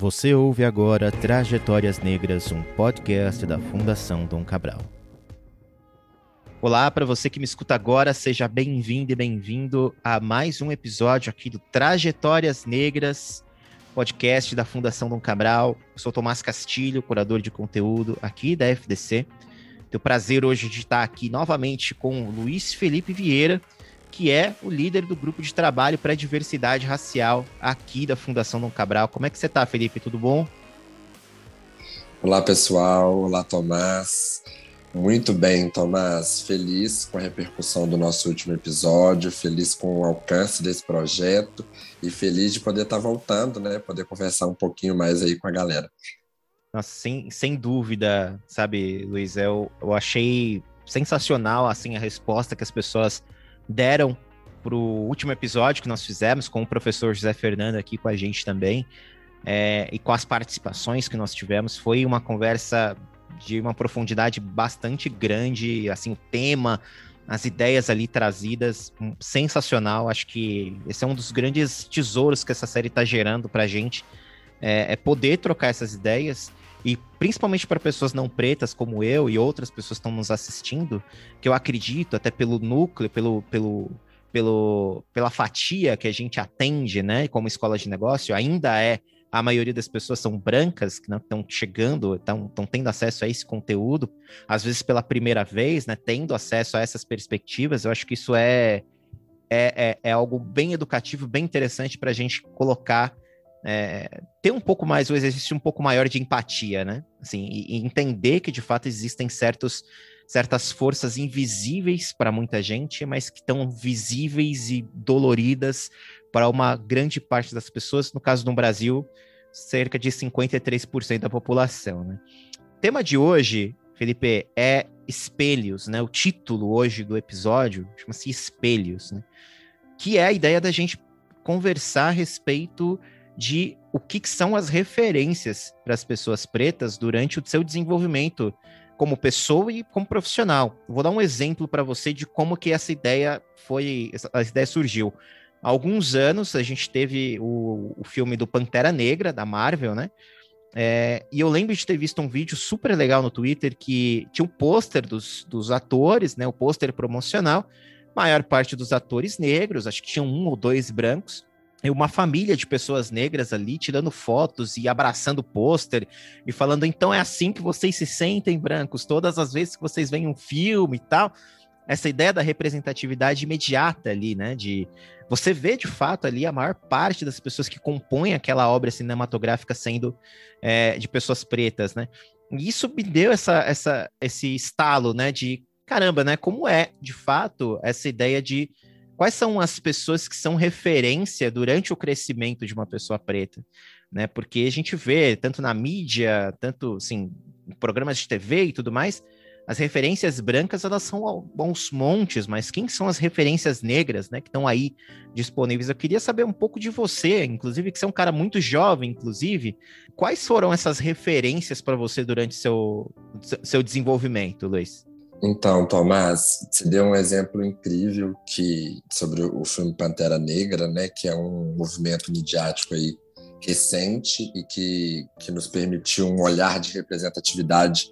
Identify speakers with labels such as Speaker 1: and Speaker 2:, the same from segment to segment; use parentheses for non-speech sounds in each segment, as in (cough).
Speaker 1: Você ouve agora Trajetórias Negras, um podcast da Fundação Dom Cabral. Olá, para você que me escuta agora, seja bem-vindo e bem-vindo a mais um episódio aqui do Trajetórias Negras, podcast da Fundação Dom Cabral. Eu sou Tomás Castilho, curador de conteúdo aqui da FDC. Tenho o prazer hoje de estar aqui novamente com Luiz Felipe Vieira, que é o líder do grupo de trabalho para a diversidade racial aqui da Fundação Dom Cabral. Como é que você está, Felipe? Tudo bom?
Speaker 2: Olá, pessoal. Olá, Tomás. Muito bem, Tomás. Feliz com a repercussão do nosso último episódio, feliz com o alcance desse projeto e feliz de poder estar tá voltando, né? Poder conversar um pouquinho mais aí com a galera.
Speaker 1: Nossa, sem, sem dúvida, sabe, Luiz, eu, eu achei sensacional, assim, a resposta que as pessoas deram para o último episódio que nós fizemos com o professor José Fernando aqui com a gente também, é, e com as participações que nós tivemos. Foi uma conversa de uma profundidade bastante grande, assim, o tema, as ideias ali trazidas, um, sensacional. Acho que esse é um dos grandes tesouros que essa série está gerando para a gente, é, é poder trocar essas ideias e principalmente para pessoas não pretas como eu e outras pessoas que estão nos assistindo, que eu acredito, até pelo núcleo, pelo, pelo, pelo, pela fatia que a gente atende, né, como escola de negócio, ainda é a maioria das pessoas são brancas, que estão chegando, estão tendo acesso a esse conteúdo, às vezes pela primeira vez, né, tendo acesso a essas perspectivas, eu acho que isso é, é, é, é algo bem educativo, bem interessante para a gente colocar é, ter um pouco mais, o exercício um pouco maior de empatia, né? Assim, e, e entender que de fato existem certos, certas forças invisíveis para muita gente, mas que estão visíveis e doloridas para uma grande parte das pessoas. No caso do Brasil, cerca de 53% da população, né? O tema de hoje, Felipe, é espelhos, né? O título hoje do episódio chama-se Espelhos, né? Que é a ideia da gente conversar a respeito de o que, que são as referências para as pessoas pretas durante o seu desenvolvimento como pessoa e como profissional. Vou dar um exemplo para você de como que essa ideia foi, essa ideia surgiu. Há alguns anos a gente teve o, o filme do Pantera Negra da Marvel, né? É, e eu lembro de ter visto um vídeo super legal no Twitter que tinha um pôster dos, dos atores, né? O pôster promocional. Maior parte dos atores negros, acho que tinham um ou dois brancos uma família de pessoas negras ali tirando fotos e abraçando pôster e falando então é assim que vocês se sentem brancos? Todas as vezes que vocês veem um filme e tal? Essa ideia da representatividade imediata ali né de você vê de fato ali a maior parte das pessoas que compõem aquela obra cinematográfica sendo é, de pessoas pretas né? E isso me deu essa, essa esse estalo né de caramba né como é de fato essa ideia de quais são as pessoas que são referência durante o crescimento de uma pessoa preta, né? Porque a gente vê tanto na mídia, tanto assim, em programas de TV e tudo mais, as referências brancas elas são aos montes, mas quem são as referências negras, né, que estão aí disponíveis? Eu queria saber um pouco de você, inclusive que você é um cara muito jovem, inclusive, quais foram essas referências para você durante seu seu desenvolvimento, Luiz?
Speaker 2: Então, Tomás, você deu um exemplo incrível que sobre o filme Pantera Negra, né, que é um movimento midiático aí recente e que, que nos permitiu um olhar de representatividade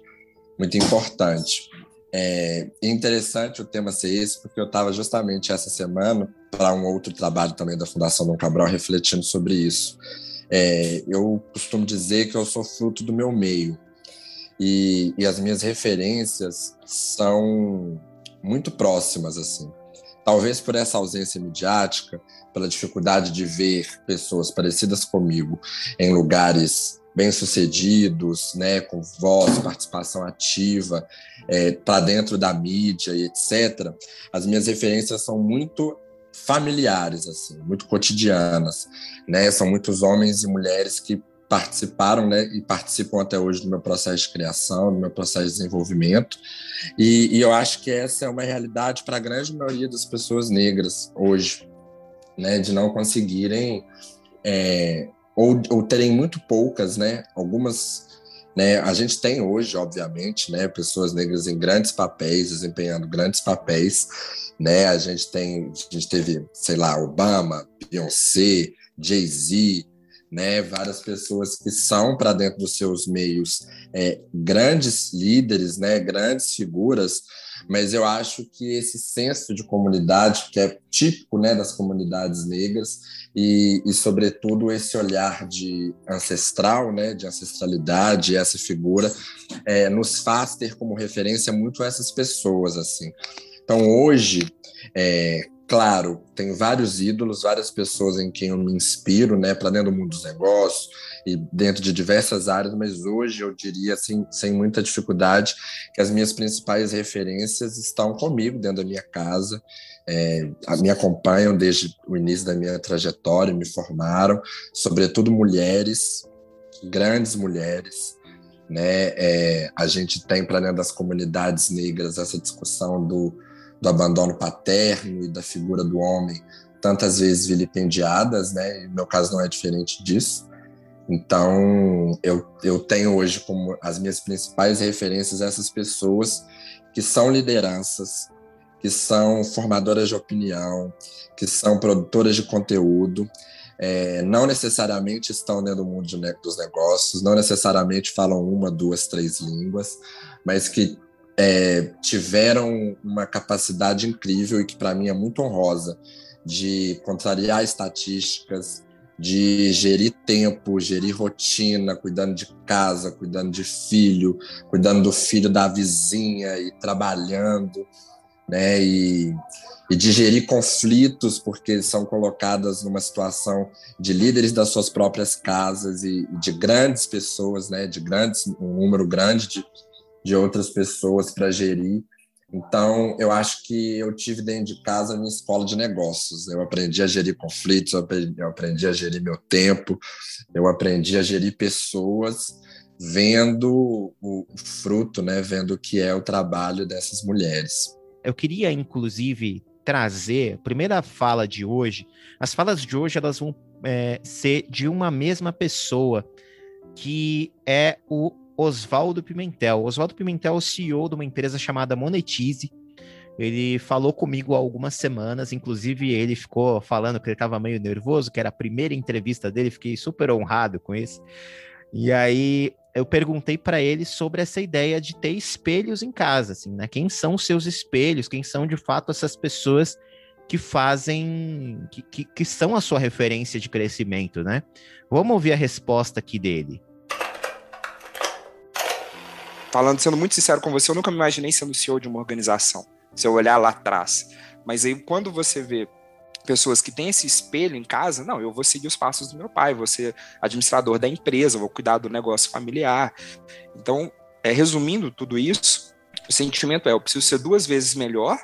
Speaker 2: muito importante. É interessante o tema ser esse, porque eu estava justamente essa semana para um outro trabalho também da Fundação Dom Cabral refletindo sobre isso. É, eu costumo dizer que eu sou fruto do meu meio. E, e as minhas referências são muito próximas, assim. Talvez por essa ausência midiática, pela dificuldade de ver pessoas parecidas comigo em lugares bem-sucedidos, né, com voz, participação ativa, é, para dentro da mídia e etc., as minhas referências são muito familiares, assim, muito cotidianas, né? São muitos homens e mulheres que participaram né, e participam até hoje do meu processo de criação, do meu processo de desenvolvimento. E, e eu acho que essa é uma realidade para a grande maioria das pessoas negras hoje, né, de não conseguirem é, ou, ou terem muito poucas, né, algumas né, a gente tem hoje, obviamente, né, pessoas negras em grandes papéis, desempenhando grandes papéis, né? A gente tem, a gente teve, sei lá, Obama, Beyoncé, Jay-Z, né? Várias pessoas que são para dentro dos seus meios é, grandes líderes, né? Grandes figuras, mas eu acho que esse senso de comunidade que é típico, né, das comunidades negras e, e sobretudo esse olhar de ancestral, né, de ancestralidade, essa figura é, nos faz ter como referência muito essas pessoas assim. Então hoje é, claro, tem vários ídolos, várias pessoas em quem eu me inspiro, né, para dentro do mundo dos negócios e dentro de diversas áreas, mas hoje eu diria, assim, sem muita dificuldade, que as minhas principais referências estão comigo dentro da minha casa, é, me acompanham desde o início da minha trajetória, me formaram, sobretudo mulheres, grandes mulheres, né? É, a gente tem para dentro das comunidades negras essa discussão do do abandono paterno e da figura do homem tantas vezes vilipendiadas, né? meu caso não é diferente disso. Então, eu, eu tenho hoje como as minhas principais referências essas pessoas que são lideranças, que são formadoras de opinião, que são produtoras de conteúdo, é, não necessariamente estão dentro do mundo de, dos negócios, não necessariamente falam uma, duas, três línguas, mas que é, tiveram uma capacidade incrível e que para mim é muito honrosa de contrariar estatísticas, de gerir tempo, gerir rotina, cuidando de casa, cuidando de filho, cuidando do filho da vizinha e trabalhando, né? E, e de gerir conflitos, porque são colocadas numa situação de líderes das suas próprias casas e de grandes pessoas, né? De grandes, um número grande de, de outras pessoas para gerir. Então, eu acho que eu tive dentro de casa minha escola de negócios. Eu aprendi a gerir conflitos, eu aprendi, a gerir meu tempo, eu aprendi a gerir pessoas, vendo o, fruto, né? vendo o que é o trabalho dessas mulheres.
Speaker 1: Eu queria, inclusive, trazer a primeira fala de hoje. As falas de hoje elas vão é, ser de uma mesma pessoa, que é o Oswaldo Pimentel. Oswaldo Pimentel é o CEO de uma empresa chamada Monetize. Ele falou comigo há algumas semanas, inclusive ele ficou falando que ele estava meio nervoso, que era a primeira entrevista dele, fiquei super honrado com isso. E aí eu perguntei para ele sobre essa ideia de ter espelhos em casa, assim, né? Quem são os seus espelhos? Quem são de fato essas pessoas que fazem, que, que, que são a sua referência de crescimento, né? Vamos ouvir a resposta aqui dele
Speaker 3: falando, sendo muito sincero com você, eu nunca me imaginei sendo CEO de uma organização, se eu olhar lá atrás. Mas aí, quando você vê pessoas que têm esse espelho em casa, não, eu vou seguir os passos do meu pai, vou ser administrador da empresa, vou cuidar do negócio familiar. Então, é, resumindo tudo isso, o sentimento é: eu preciso ser duas vezes melhor,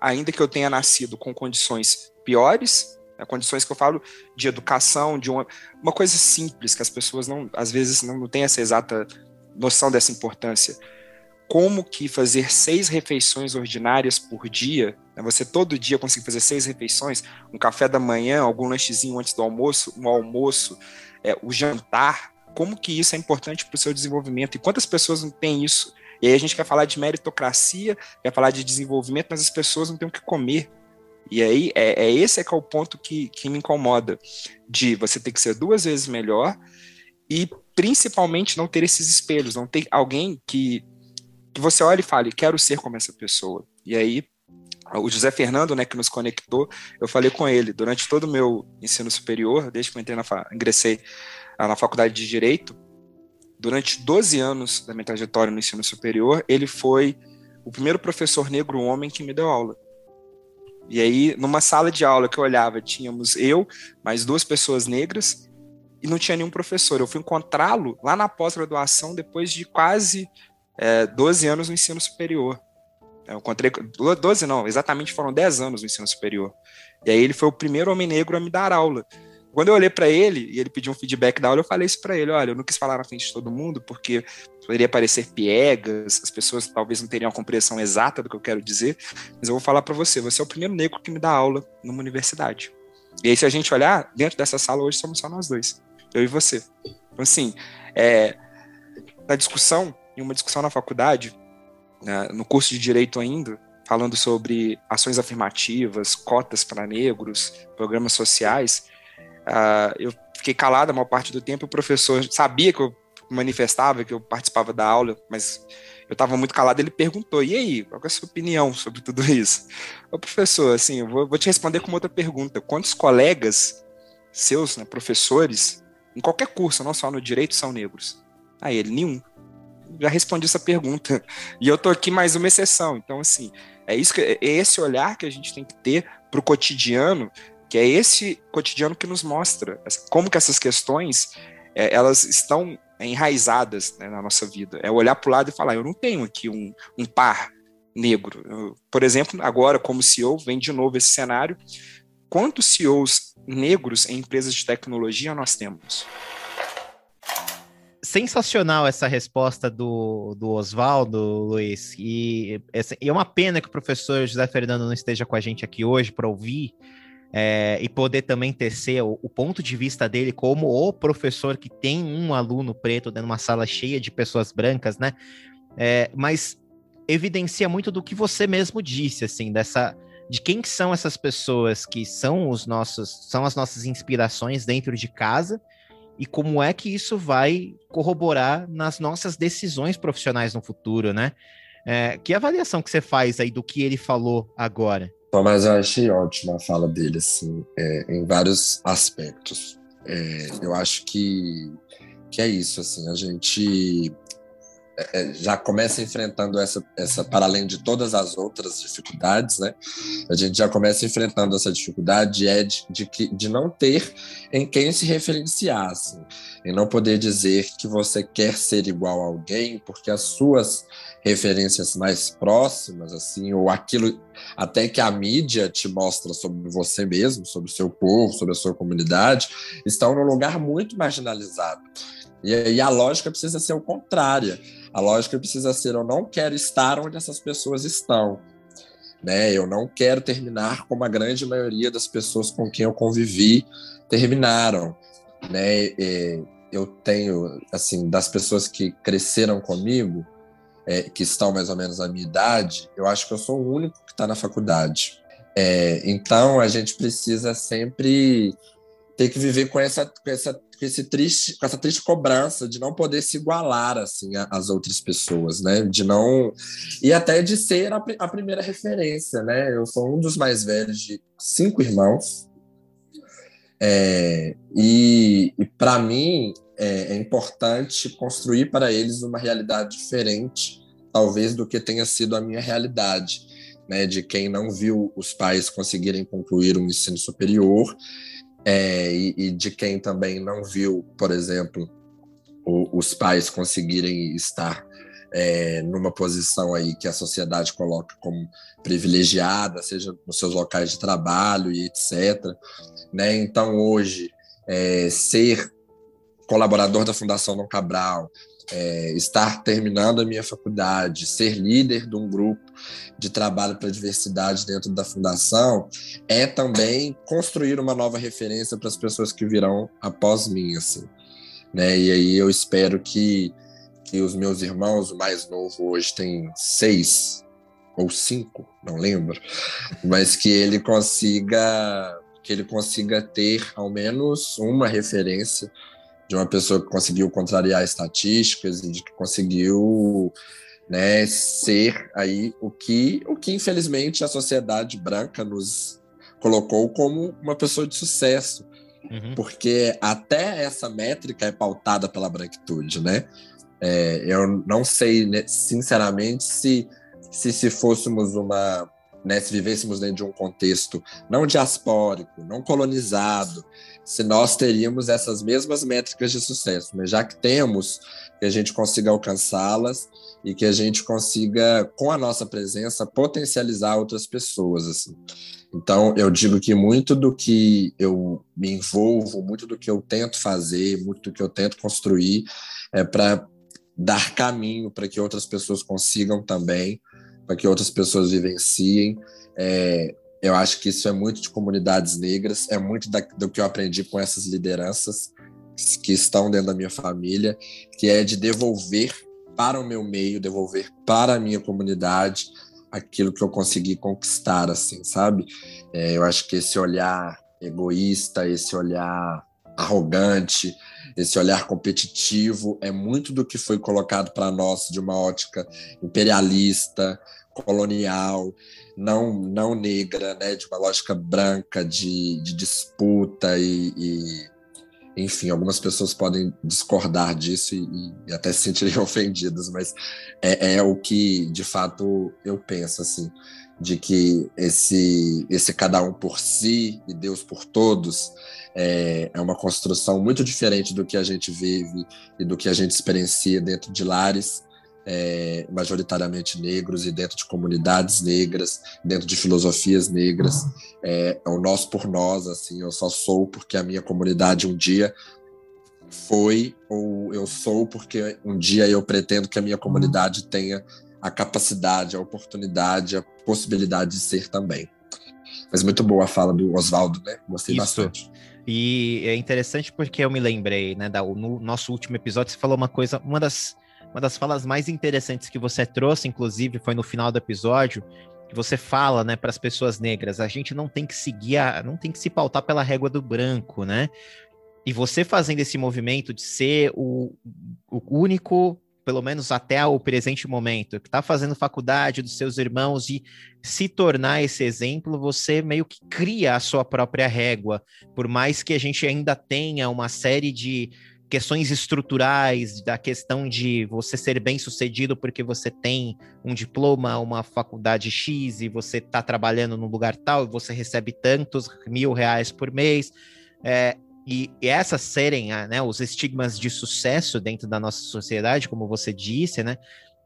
Speaker 3: ainda que eu tenha nascido com condições piores, né, condições que eu falo de educação, de uma, uma coisa simples que as pessoas não, às vezes não, não têm essa exata noção dessa importância. Como que fazer seis refeições ordinárias por dia, né, você todo dia conseguir fazer seis refeições, um café da manhã, algum lanchezinho antes do almoço, um almoço, é, o jantar, como que isso é importante para o seu desenvolvimento e quantas pessoas não têm isso? E aí a gente quer falar de meritocracia, quer falar de desenvolvimento, mas as pessoas não têm o que comer. E aí é, é esse é que é o ponto que, que me incomoda, de você ter que ser duas vezes melhor e principalmente não ter esses espelhos, não ter alguém que, que você olhe e fale, quero ser como essa pessoa. E aí, o José Fernando, né, que nos conectou, eu falei com ele durante todo o meu ensino superior, desde que eu entrei na ingressei na faculdade de Direito, durante 12 anos da minha trajetória no ensino superior, ele foi o primeiro professor negro homem que me deu aula. E aí, numa sala de aula que eu olhava, tínhamos eu, mais duas pessoas negras, e não tinha nenhum professor. Eu fui encontrá-lo lá na pós-graduação depois de quase é, 12 anos no ensino superior. Eu encontrei 12 não, exatamente foram 10 anos no ensino superior. E aí ele foi o primeiro homem negro a me dar aula. Quando eu olhei para ele e ele pediu um feedback da aula, eu falei isso para ele: olha, eu não quis falar na frente de todo mundo porque poderia parecer piegas, as pessoas talvez não teriam a compreensão exata do que eu quero dizer, mas eu vou falar para você: você é o primeiro negro que me dá aula numa universidade. E aí, se a gente olhar, dentro dessa sala hoje somos só nós dois eu e você. Então, assim, é, na discussão, em uma discussão na faculdade, né, no curso de Direito ainda, falando sobre ações afirmativas, cotas para negros, programas sociais, uh, eu fiquei calado a maior parte do tempo. O professor sabia que eu manifestava, que eu participava da aula, mas eu estava muito calado. Ele perguntou: e aí, qual é a sua opinião sobre tudo isso? O professor, assim, eu vou, vou te responder com uma outra pergunta: quantos colegas seus, né, professores, em qualquer curso, não só no direito, são negros? Aí ele, nenhum. Já respondi essa pergunta. E eu tô aqui mais uma exceção. Então, assim, é isso que é esse olhar que a gente tem que ter para o cotidiano, que é esse cotidiano que nos mostra como que essas questões é, elas estão enraizadas né, na nossa vida. É olhar para o lado e falar, eu não tenho aqui um, um par negro. Eu, por exemplo, agora como CEO, vem de novo esse cenário. Quantos CEOs negros em empresas de tecnologia nós temos?
Speaker 1: sensacional essa resposta do, do Oswaldo, Luiz. E, é uma pena que o professor José Fernando não esteja com a gente aqui hoje para ouvir é, e poder também tecer o, o, ponto de vista dele como o professor que tem um aluno preto dentro de uma sala cheia de pessoas brancas, né? É, mas evidencia muito do que você mesmo disse, assim, dessa de quem são essas pessoas que são os nossos são as nossas inspirações dentro de casa e como é que isso vai corroborar nas nossas decisões profissionais no futuro, né? É, que avaliação que você faz aí do que ele falou agora?
Speaker 2: Tomás, eu achei ótima a fala dele, assim, é, em vários aspectos. É, eu acho que, que é isso, assim, a gente já começa enfrentando essa, essa, para além de todas as outras dificuldades, né? A gente já começa enfrentando essa dificuldade é de, de, de não ter em quem se referenciar, assim, em não poder dizer que você quer ser igual a alguém, porque as suas referências mais próximas, assim, ou aquilo até que a mídia te mostra sobre você mesmo, sobre o seu povo, sobre a sua comunidade, estão num lugar muito marginalizado. E a lógica precisa ser o contrária. A lógica precisa ser: eu não quero estar onde essas pessoas estão. Né? Eu não quero terminar como a grande maioria das pessoas com quem eu convivi terminaram. Né? E eu tenho, assim, das pessoas que cresceram comigo, é, que estão mais ou menos na minha idade, eu acho que eu sou o único que está na faculdade. É, então a gente precisa sempre ter que viver com essa, com essa com esse triste, com essa triste cobrança de não poder se igualar assim às outras pessoas, né? De não e até de ser a, a primeira referência, né? Eu sou um dos mais velhos de cinco irmãos. É, e, e para mim é, é importante construir para eles uma realidade diferente, talvez do que tenha sido a minha realidade, né? De quem não viu os pais conseguirem concluir um ensino superior é, e, e, de quem também não viu, por exemplo, o, os pais conseguirem estar é, numa posição aí que a sociedade coloca como privilegiada, seja nos seus locais de trabalho e etc. Né? Então, hoje, é, ser colaborador da Fundação Dom Cabral, é, estar terminando a minha faculdade, ser líder de um grupo de trabalho para a diversidade dentro da fundação, é também construir uma nova referência para as pessoas que virão após mim, assim. Né? E aí eu espero que, que os meus irmãos, o mais novo hoje tem seis ou cinco, não lembro, mas que ele consiga que ele consiga ter ao menos uma referência de uma pessoa que conseguiu contrariar estatísticas e de que conseguiu né, ser aí o que, o que infelizmente a sociedade branca nos colocou como uma pessoa de sucesso, uhum. porque até essa métrica é pautada pela branquitude, né? É, eu não sei, né, sinceramente, se, se se fôssemos uma né, se vivêssemos dentro de um contexto não diaspórico, não colonizado, se nós teríamos essas mesmas métricas de sucesso, mas já que temos, que a gente consiga alcançá-las e que a gente consiga, com a nossa presença, potencializar outras pessoas. Assim. Então, eu digo que muito do que eu me envolvo, muito do que eu tento fazer, muito do que eu tento construir, é para dar caminho para que outras pessoas consigam também para que outras pessoas vivenciem. É, eu acho que isso é muito de comunidades negras, é muito da, do que eu aprendi com essas lideranças que estão dentro da minha família, que é de devolver para o meu meio, devolver para a minha comunidade aquilo que eu consegui conquistar, assim, sabe? É, eu acho que esse olhar egoísta, esse olhar arrogante, esse olhar competitivo, é muito do que foi colocado para nós de uma ótica imperialista, colonial, não, não negra, né, de uma lógica branca de, de disputa e, e, enfim, algumas pessoas podem discordar disso e, e até se sentirem (laughs) ofendidas, mas é, é, o que de fato eu penso assim, de que esse esse cada um por si e Deus por todos é, é uma construção muito diferente do que a gente vive e do que a gente experiencia dentro de lares é, majoritariamente negros e dentro de comunidades negras, dentro de filosofias negras. É, é o nós por nós, assim, eu só sou porque a minha comunidade um dia foi, ou eu sou porque um dia eu pretendo que a minha comunidade tenha a capacidade, a oportunidade, a possibilidade de ser também. Mas muito boa a fala do Oswaldo, né? Gostei Isso. bastante.
Speaker 1: E é interessante porque eu me lembrei, né, da, no nosso último episódio, você falou uma coisa, uma das uma das falas mais interessantes que você trouxe, inclusive, foi no final do episódio, que você fala, né, para as pessoas negras, a gente não tem que seguir, a, não tem que se pautar pela régua do branco, né? E você fazendo esse movimento de ser o, o único, pelo menos até o presente momento, que está fazendo faculdade dos seus irmãos e se tornar esse exemplo, você meio que cria a sua própria régua. Por mais que a gente ainda tenha uma série de questões estruturais, da questão de você ser bem sucedido porque você tem um diploma, uma faculdade X e você está trabalhando num lugar tal e você recebe tantos mil reais por mês. É, e, e, essas serem né, os estigmas de sucesso dentro da nossa sociedade, como você disse, né?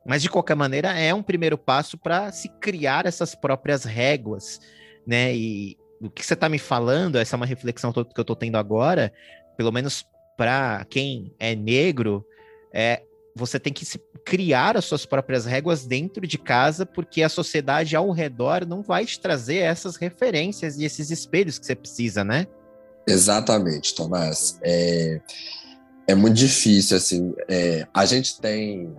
Speaker 1: Mas de qualquer maneira é um primeiro passo para se criar essas próprias réguas, né? E o que você está me falando, essa é uma reflexão que eu estou tendo agora, pelo menos para quem é negro, é, você tem que criar as suas próprias réguas dentro de casa, porque a sociedade ao redor não vai te trazer essas referências e esses espelhos que você precisa, né?
Speaker 2: Exatamente, Tomás. É, é muito difícil, assim. É, a gente tem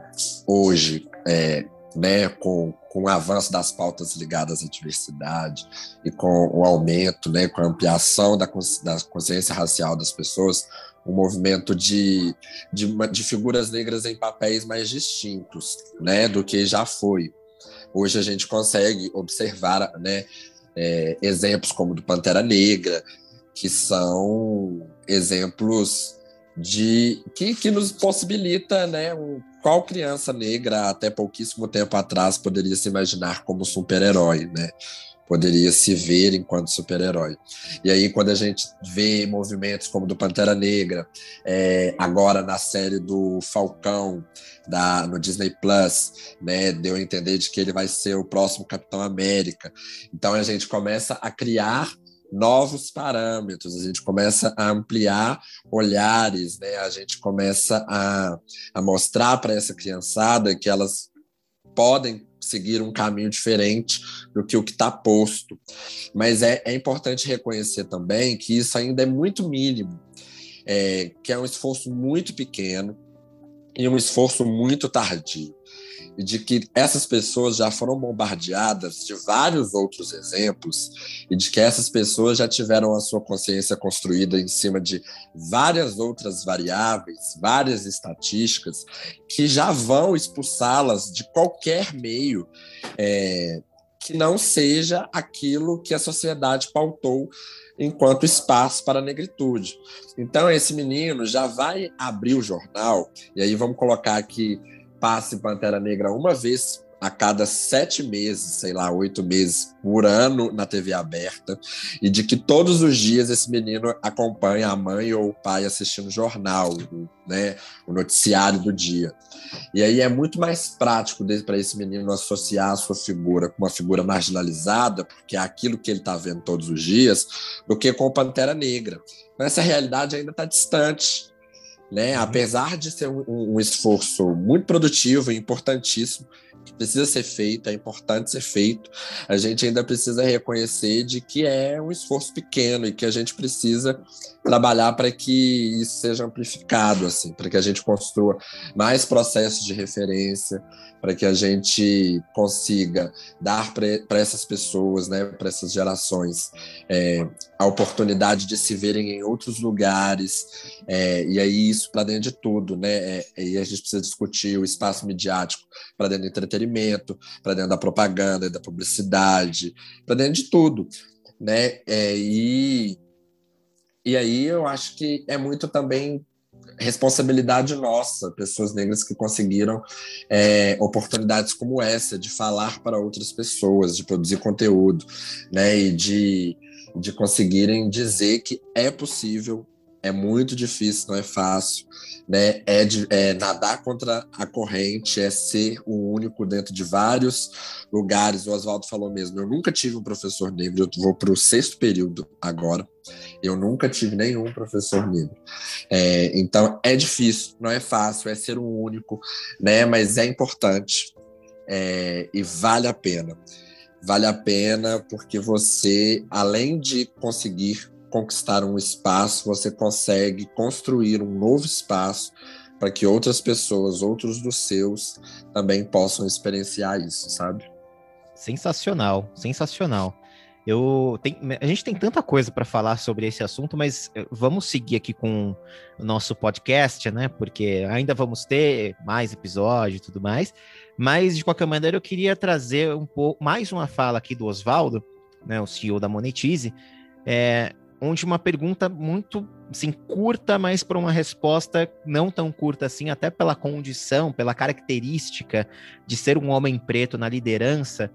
Speaker 2: hoje, é, né, com, com o avanço das pautas ligadas à diversidade e com o aumento, né, com a ampliação da, da consciência racial das pessoas, um movimento de, de, de, figuras negras em papéis mais distintos né, do que já foi. Hoje a gente consegue observar né, é, exemplos como do Pantera Negra, que são exemplos de que, que nos possibilita, né, um, qual criança negra até pouquíssimo tempo atrás poderia se imaginar como super-herói, né? Poderia se ver enquanto super-herói. E aí, quando a gente vê movimentos como do Pantera Negra, é, agora na série do Falcão, da, no Disney Plus, né, deu a entender de que ele vai ser o próximo Capitão América. Então a gente começa a criar novos parâmetros, a gente começa a ampliar olhares, né? a gente começa a, a mostrar para essa criançada que elas podem seguir um caminho diferente do que o que está posto. Mas é, é, importante reconhecer também que isso ainda é muito mínimo, é, que é um esforço muito pequeno e um esforço muito tardio e de que essas pessoas já foram bombardeadas de vários outros exemplos e de que essas pessoas já tiveram a sua consciência construída em cima de várias outras variáveis, várias estatísticas que já vão expulsá-las de qualquer meio é, que não seja aquilo que a sociedade pautou enquanto espaço para a negritude. Então, esse menino já vai abrir o jornal, e aí vamos colocar aqui passe Pantera Negra uma vez a cada sete meses, sei lá, oito meses por ano na TV aberta, e de que todos os dias esse menino acompanha a mãe ou o pai assistindo o jornal, né, o noticiário do dia. E aí é muito mais prático para esse menino associar a sua figura com uma figura marginalizada, porque é aquilo que ele está vendo todos os dias, do que com Pantera Negra. Mas essa realidade ainda está distante né? Uhum. Apesar de ser um, um esforço muito produtivo e importantíssimo, precisa ser feito, é importante ser feito, a gente ainda precisa reconhecer de que é um esforço pequeno e que a gente precisa trabalhar para que isso seja amplificado, assim, para que a gente construa mais processos de referência, para que a gente consiga dar para essas pessoas, né, para essas gerações, é, a oportunidade de se verem em outros lugares, é, e aí isso para dentro de tudo, né? É, e a gente precisa discutir o espaço midiático para dentro do entretenimento, para dentro da propaganda, da publicidade, para dentro de tudo, né? É, e e aí eu acho que é muito também responsabilidade nossa, pessoas negras que conseguiram é, oportunidades como essa, de falar para outras pessoas, de produzir conteúdo, né, e de, de conseguirem dizer que é possível é muito difícil, não é fácil, né? É, de, é, nadar contra a corrente, é ser o único dentro de vários lugares. O Oswaldo falou mesmo. Eu nunca tive um professor negro. Eu vou para o sexto período agora. Eu nunca tive nenhum professor negro. É, então é difícil, não é fácil, é ser o único, né? Mas é importante é, e vale a pena. Vale a pena porque você, além de conseguir conquistar um espaço, você consegue construir um novo espaço para que outras pessoas, outros dos seus, também possam experienciar isso, sabe?
Speaker 1: Sensacional, sensacional. Eu tem, a gente tem tanta coisa para falar sobre esse assunto, mas eh, vamos seguir aqui com o nosso podcast, né? Porque ainda vamos ter mais episódios e tudo mais. Mas de qualquer maneira, eu queria trazer um pouco mais uma fala aqui do Oswaldo, né, o CEO da Monetize, é, onde uma pergunta muito assim, curta, mas para uma resposta não tão curta assim, até pela condição, pela característica de ser um homem preto na liderança,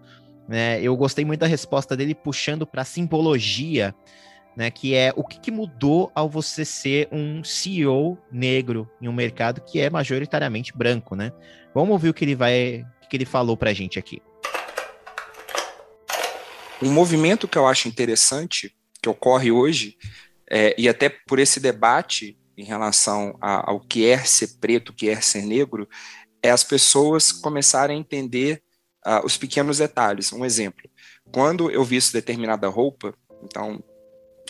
Speaker 1: né? Eu gostei muito da resposta dele puxando para a simbologia, né? Que é o que, que, mudou ao você ser um CEO negro em um mercado que é majoritariamente branco, né? Vamos ouvir o que ele vai, o que ele falou para a gente aqui.
Speaker 3: Um movimento que eu acho interessante que ocorre hoje, é, e até por esse debate em relação a, ao que é ser preto, o que é ser negro, é as pessoas começarem a entender uh, os pequenos detalhes. Um exemplo, quando eu visto determinada roupa, então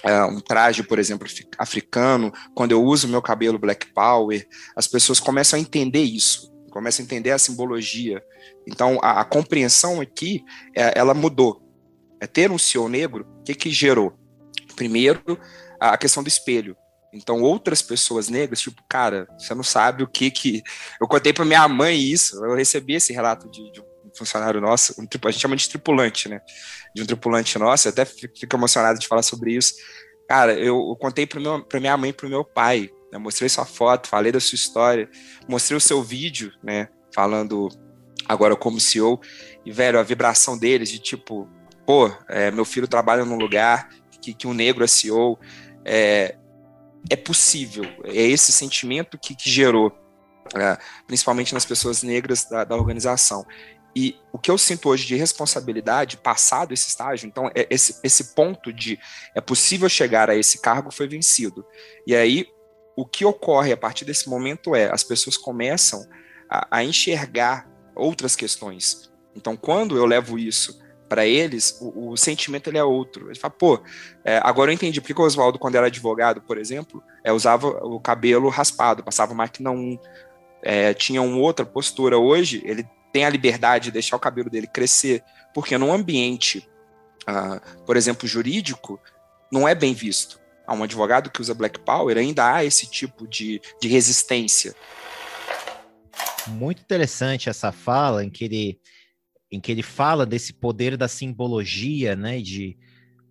Speaker 3: uh, um traje, por exemplo, africano, quando eu uso meu cabelo black power, as pessoas começam a entender isso, começam a entender a simbologia. Então a, a compreensão aqui, é, ela mudou. É ter um CEO negro, o que que gerou? Primeiro, a questão do espelho. Então, outras pessoas negras, tipo, cara, você não sabe o que que. Eu contei para minha mãe isso, eu recebi esse relato de, de um funcionário nosso, um, a gente chama de tripulante, né? De um tripulante nosso, eu até fico emocionado de falar sobre isso. Cara, eu, eu contei para minha mãe e para meu pai, né? mostrei sua foto, falei da sua história, mostrei o seu vídeo, né? Falando agora como CEO, e, velho, a vibração deles de tipo, pô, é, meu filho trabalha num lugar que, que um negro é CEO, é, é possível. É esse sentimento que, que gerou, é, principalmente nas pessoas negras da, da, organização. E o que eu sinto hoje de responsabilidade, passado esse estágio, então é esse, esse ponto de é possível chegar a esse cargo foi vencido. E aí o que ocorre a partir desse momento é as pessoas começam a, a enxergar outras questões. Então, quando eu levo isso para eles, o, o, sentimento ele é outro. Ele fala, pô, é, agora eu entendi porque o Oswaldo, quando era advogado, por exemplo, é, usava o cabelo raspado, passava máquina 1, é, tinha uma outra postura. Hoje, ele tem a liberdade de deixar o cabelo dele crescer, porque num ambiente, ah, por exemplo, jurídico, não é bem visto. Há um advogado que usa Black Power, ainda há esse tipo de, de resistência.
Speaker 1: Muito interessante essa fala em que ele em que ele fala desse poder da simbologia, né, de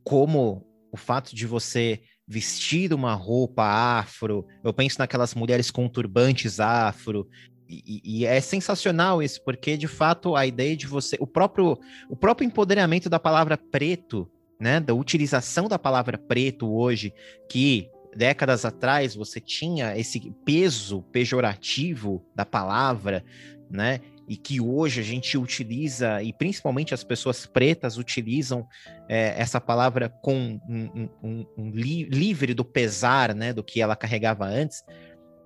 Speaker 1: como o fato de você vestir uma roupa afro, eu penso naquelas mulheres com turbantes afro, e, e, é sensacional isso, porque de fato a ideia de você, o próprio, o próprio empoderamento da palavra preto, né, da utilização da palavra preto hoje, que décadas atrás você tinha esse peso pejorativo da palavra, né? E que hoje a gente utiliza, e principalmente as pessoas pretas utilizam é, essa palavra com um, um, um li, livre do pesar, né, do que ela carregava antes,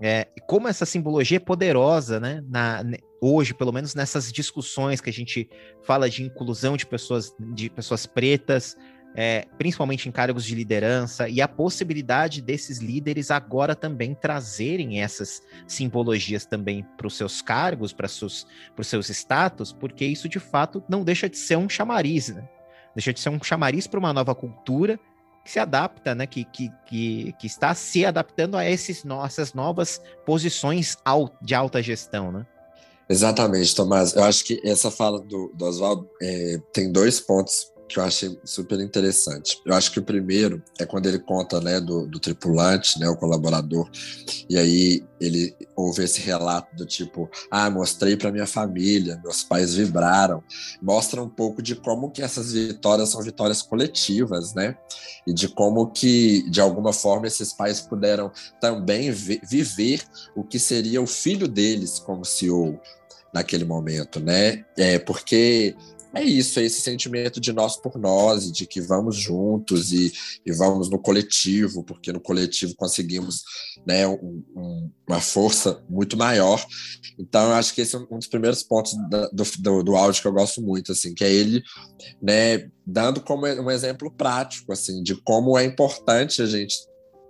Speaker 1: é, como essa simbologia é poderosa, né? Na, hoje, pelo menos nessas discussões que a gente fala de inclusão de pessoas, de pessoas pretas, é, principalmente em cargos de liderança, e a possibilidade desses líderes agora também trazerem essas simbologias também para os seus cargos, para os seus status, porque isso de fato não deixa de ser um chamariz, né? Deixa de ser um chamariz para uma nova cultura que se adapta, né? Que, que, que, que está se adaptando a esses, essas novas posições de alta gestão, né?
Speaker 2: Exatamente, Tomás. Eu acho que essa fala do, do Oswaldo é, tem dois pontos que eu achei super interessante. Eu acho que o primeiro é quando ele conta, né, do, do tripulante, né, o colaborador, e aí ele ouve esse relato do tipo, ah, mostrei para minha família, meus pais vibraram. Mostra um pouco de como que essas vitórias são vitórias coletivas, né? E de como que, de alguma forma, esses pais puderam também viver o que seria o filho deles como CEO naquele momento, né? É porque é isso, é esse sentimento de nós por nós, de que vamos juntos e, e vamos no coletivo, porque no coletivo conseguimos né, um, um, uma força muito maior. Então, eu acho que esse é um dos primeiros pontos da, do, do, do, áudio que eu gosto muito, assim, que é ele né, dando como um exemplo prático, assim, de como é importante a gente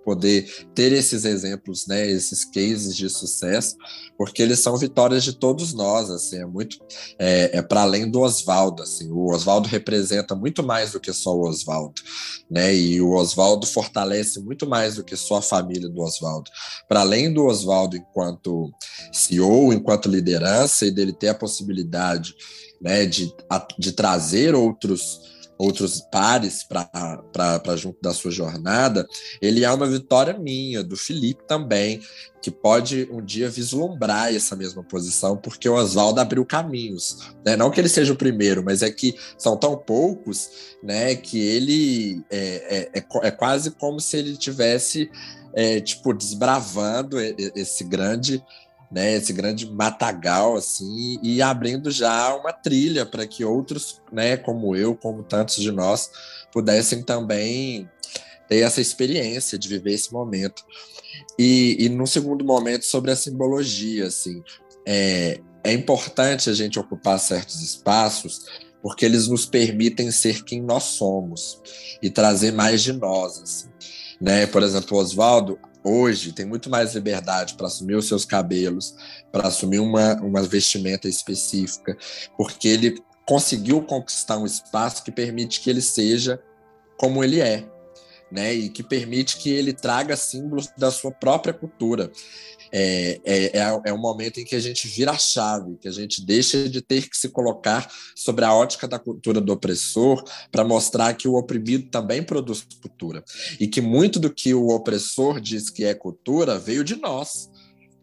Speaker 2: poder ter esses exemplos, né, esses cases de sucesso, porque eles são vitórias de todos nós, assim, é muito é, é para além do Oswaldo, assim, o Oswaldo representa muito mais do que só o Oswaldo, né, e o Oswaldo fortalece muito mais do que só a família do Oswaldo. Para além do Oswaldo enquanto CEO, enquanto liderança e dele ter a possibilidade, né, de, de trazer outros outros pares para junto da sua jornada, ele é uma vitória minha, do Felipe também, que pode um dia vislumbrar essa mesma posição, porque o Oswaldo abriu caminhos. Né? Não que ele seja o primeiro, mas é que são tão poucos né, que ele é, é, é, é quase como se ele tivesse é, tipo desbravando esse grande né, esse grande matagal assim e abrindo já uma trilha para que outros, né, como eu, como tantos de nós, pudessem também ter essa experiência de viver esse momento. E, e no segundo momento sobre a simbologia, assim, é, é importante a gente ocupar certos espaços porque eles nos permitem ser quem nós somos e trazer mais de nós, assim. Né? Por exemplo, Oswaldo, hoje tem muito mais liberdade para assumir os seus cabelos, para assumir uma, uma vestimenta específica, porque ele conseguiu conquistar um espaço que permite que ele seja como ele é, né? E que permite que ele traga símbolos da sua própria cultura é, é, é, é um momento em que a gente vira a chave, que a gente deixa de ter que se colocar sobre a ótica da cultura do opressor para mostrar que o oprimido também produz cultura. E que muito do que o opressor diz que é cultura veio de nós.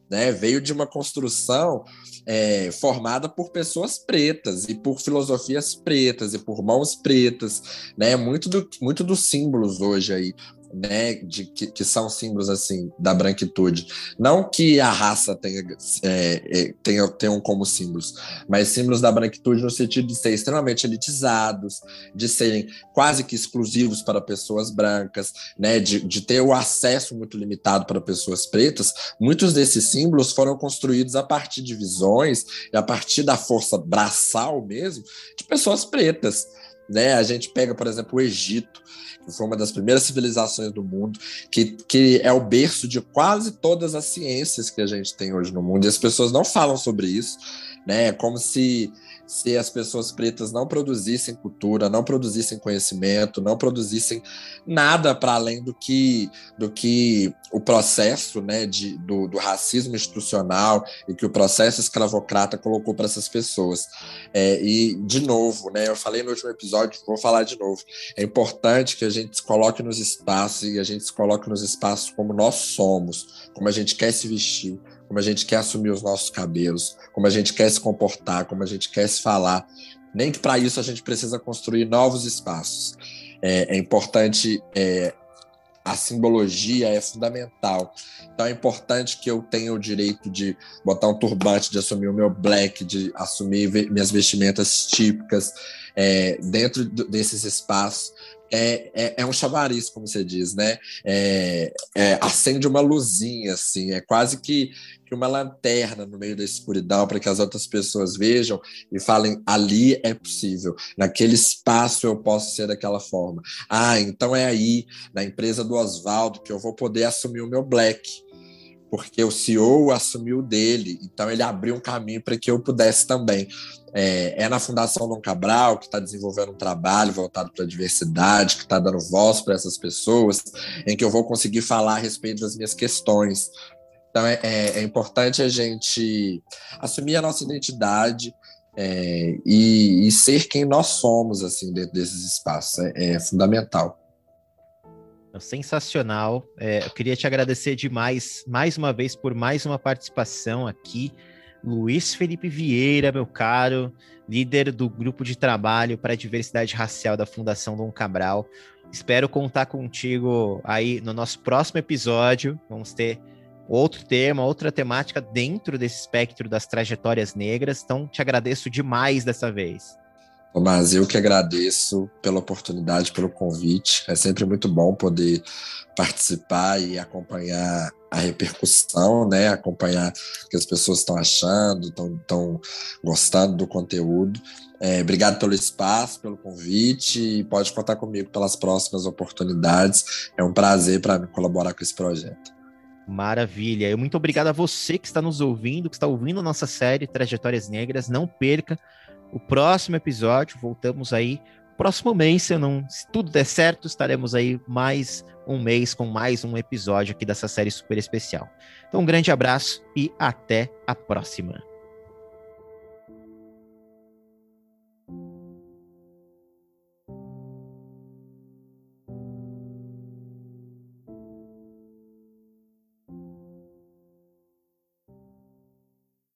Speaker 2: Né, veio de uma construção é, formada por pessoas pretas e por filosofias pretas e por mãos pretas, né? Muito, do, muito dos símbolos hoje aí né, de, que, que, são símbolos assim da branquitude. Não que a raça tenha, é, é, tenha tenham como símbolos, mas símbolos da branquitude no sentido de ser extremamente elitizados, de serem quase que exclusivos para pessoas brancas, né, de, de ter o acesso muito limitado para pessoas pretas. Muitos desses símbolos foram construídos a partir de visões e a partir da força braçal mesmo de pessoas pretas. Né? A gente pega, por exemplo, o Egito que foi uma das primeiras civilizações do mundo, que, que é o berço de quase todas as ciências que a gente tem hoje no mundo, e as pessoas não falam sobre isso, né? É como se se as pessoas pretas não produzissem cultura, não produzissem conhecimento, não produzissem nada para além do que, do que o processo né, de, do, do racismo institucional e que o processo escravocrata colocou para essas pessoas. É, e, de novo, né, eu falei no último episódio, vou falar de novo, é importante que a gente se coloque nos espaços e a gente se coloque nos espaços como nós somos, como a gente quer se vestir, como a gente quer assumir os nossos cabelos, como a gente quer se comportar, como a gente quer se falar. Nem que para isso a gente precisa construir novos espaços. É, é importante, é, a simbologia é fundamental. Então é importante que eu tenha o direito de botar um turbante, de assumir o meu black, de assumir minhas vestimentas típicas é, dentro desses espaços, é, é, é, um chamariz, como você diz, né? É, é, acende uma luzinha, assim, é quase que, que uma lanterna no meio da escuridão para que as outras pessoas vejam e falem: ali é possível, naquele espaço eu posso ser daquela forma. Ah, então é aí, na empresa do Oswaldo, que eu vou poder assumir o meu black porque o CEO assumiu dele, então ele abriu um caminho para que eu pudesse também. É, é, na Fundação Dom Cabral, que está desenvolvendo um trabalho voltado para a diversidade, que está dando voz para essas pessoas, em que eu vou conseguir falar a respeito das minhas questões. Então é, é, é importante a gente assumir a nossa identidade é, e, e, ser quem nós somos assim dentro desses espaços. é, é fundamental.
Speaker 1: Sensacional. É, eu queria te agradecer demais, mais uma vez, por mais uma participação aqui. Luiz Felipe Vieira, meu caro, líder do grupo de trabalho para a diversidade racial da Fundação Dom Cabral. Espero contar contigo aí no nosso próximo episódio. Vamos ter outro tema, outra temática dentro desse espectro das trajetórias negras. Então, te agradeço demais dessa vez.
Speaker 2: Tomás, eu que agradeço pela oportunidade, pelo convite. É sempre muito bom poder participar e acompanhar a repercussão, né? Acompanhar o que as pessoas estão achando, estão gostando do conteúdo. É, obrigado pelo espaço, pelo convite e pode contar comigo pelas próximas oportunidades. É um prazer para mim colaborar com esse projeto.
Speaker 1: Maravilha. Eu muito obrigado a você que está nos ouvindo, que está ouvindo nossa série Trajetórias Negras. Não perca o próximo episódio. Voltamos aí próximo mês, se, não, se tudo der certo, estaremos aí mais um mês com mais um episódio aqui dessa série super especial. Então, um grande abraço e até a próxima.